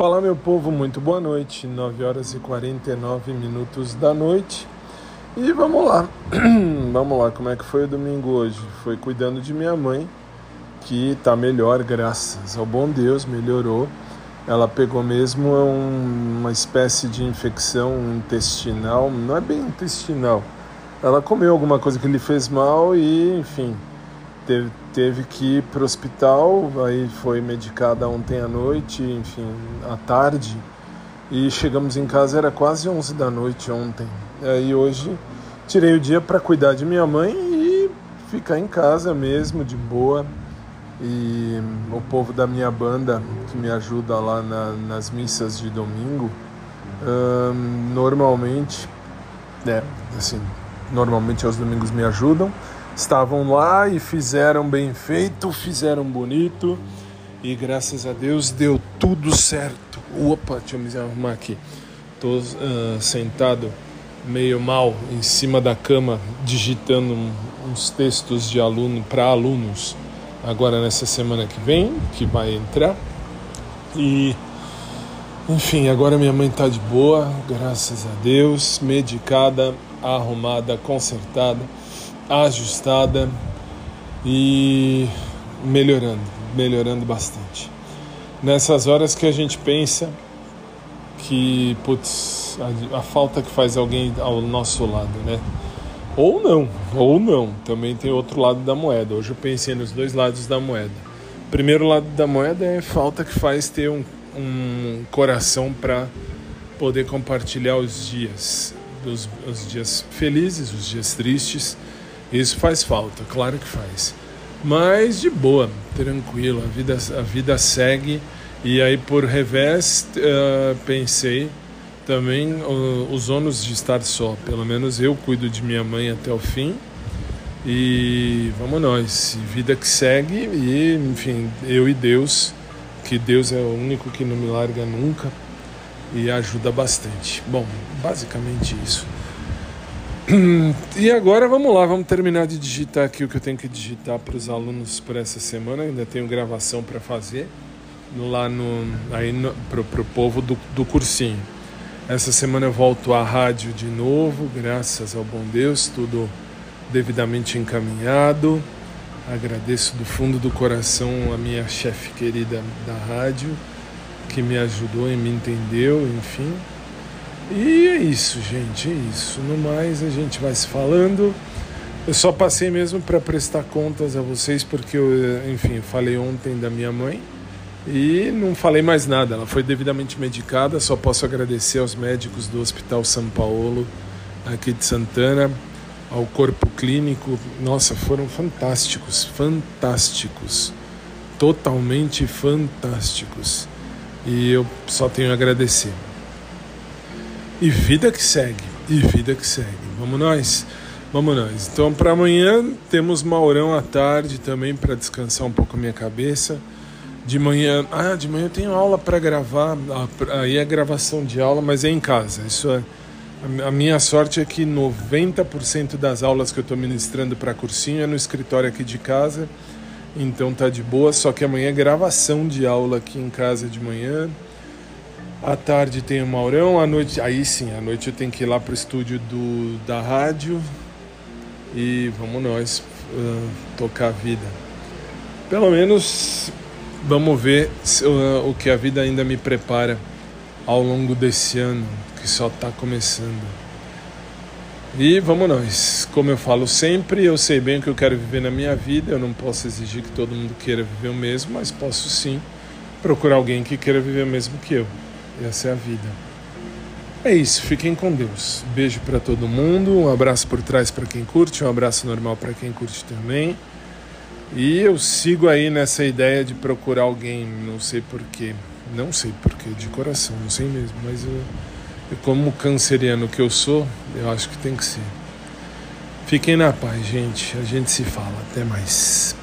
Fala meu povo, muito boa noite, 9 horas e 49 minutos da noite. E vamos lá, vamos lá, como é que foi o domingo hoje? Foi cuidando de minha mãe, que tá melhor, graças ao bom Deus, melhorou. Ela pegou mesmo um, uma espécie de infecção intestinal, não é bem intestinal. Ela comeu alguma coisa que lhe fez mal e, enfim, teve, teve que ir para o hospital, aí foi medicada ontem à noite, enfim, à tarde. E chegamos em casa, era quase 11 da noite ontem. Aí hoje tirei o dia para cuidar de minha mãe e ficar em casa mesmo, de boa. E o povo da minha banda, que me ajuda lá na, nas missas de domingo, hum, normalmente, é, assim, normalmente aos domingos me ajudam estavam lá e fizeram bem feito, fizeram bonito e graças a Deus deu tudo certo. Opa, deixa eu me arrumar aqui. Tô uh, sentado meio mal em cima da cama digitando uns textos de aluno para alunos agora nessa semana que vem, que vai entrar. E enfim, agora minha mãe tá de boa, graças a Deus, medicada, arrumada, consertada ajustada e melhorando, melhorando bastante. Nessas horas que a gente pensa que, putz, a, a falta que faz alguém ao nosso lado, né? Ou não, ou não. Também tem outro lado da moeda. Hoje eu pensei nos dois lados da moeda. Primeiro lado da moeda é falta que faz ter um, um coração para poder compartilhar os dias, os, os dias felizes, os dias tristes isso faz falta, claro que faz. Mas de boa, tranquilo, a vida, a vida segue. E aí, por revés, uh, pensei também uh, os ônus de estar só. Pelo menos eu cuido de minha mãe até o fim. E vamos nós, vida que segue. E, enfim, eu e Deus, que Deus é o único que não me larga nunca e ajuda bastante. Bom, basicamente isso. E agora vamos lá, vamos terminar de digitar aqui o que eu tenho que digitar para os alunos por essa semana. Ainda tenho gravação para fazer lá no aí pro, pro povo do, do cursinho. Essa semana eu volto à rádio de novo, graças ao bom Deus, tudo devidamente encaminhado. Agradeço do fundo do coração a minha chefe querida da rádio, que me ajudou e me entendeu, enfim. E é isso, gente, é isso. No mais, a gente vai se falando. Eu só passei mesmo para prestar contas a vocês, porque eu, enfim, falei ontem da minha mãe e não falei mais nada. Ela foi devidamente medicada. Só posso agradecer aos médicos do Hospital São Paulo, aqui de Santana, ao corpo clínico. Nossa, foram fantásticos, fantásticos, totalmente fantásticos. E eu só tenho a agradecer. E vida que segue, e vida que segue. Vamos nós? Vamos nós. Então, para amanhã temos Maurão à tarde também para descansar um pouco a minha cabeça. De manhã, ah, de manhã eu tenho aula para gravar, aí é gravação de aula, mas é em casa. Isso é a minha sorte é que 90% das aulas que eu estou ministrando para cursinho é no escritório aqui de casa. Então tá de boa, só que amanhã é gravação de aula aqui em casa de manhã. À tarde tem o Maurão, à noite, aí sim, à noite eu tenho que ir lá pro estúdio do, da rádio e vamos nós uh, tocar a vida. Pelo menos vamos ver se, uh, o que a vida ainda me prepara ao longo desse ano que só está começando. E vamos nós. Como eu falo sempre, eu sei bem o que eu quero viver na minha vida. Eu não posso exigir que todo mundo queira viver o mesmo, mas posso sim procurar alguém que queira viver o mesmo que eu. Essa é a vida. É isso, fiquem com Deus. Beijo para todo mundo, um abraço por trás para quem curte, um abraço normal para quem curte também. E eu sigo aí nessa ideia de procurar alguém, não sei porquê, não sei porquê, de coração, não sei mesmo, mas eu, eu, como canceriano que eu sou, eu acho que tem que ser. Fiquem na paz, gente. A gente se fala. Até mais.